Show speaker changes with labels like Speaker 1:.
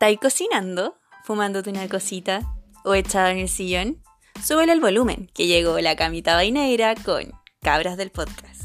Speaker 1: ¿Estáis cocinando? ¿Fumándote una cosita? ¿O echado en el sillón? Súbele el volumen, que llegó la camita vaineira con Cabras del Podcast.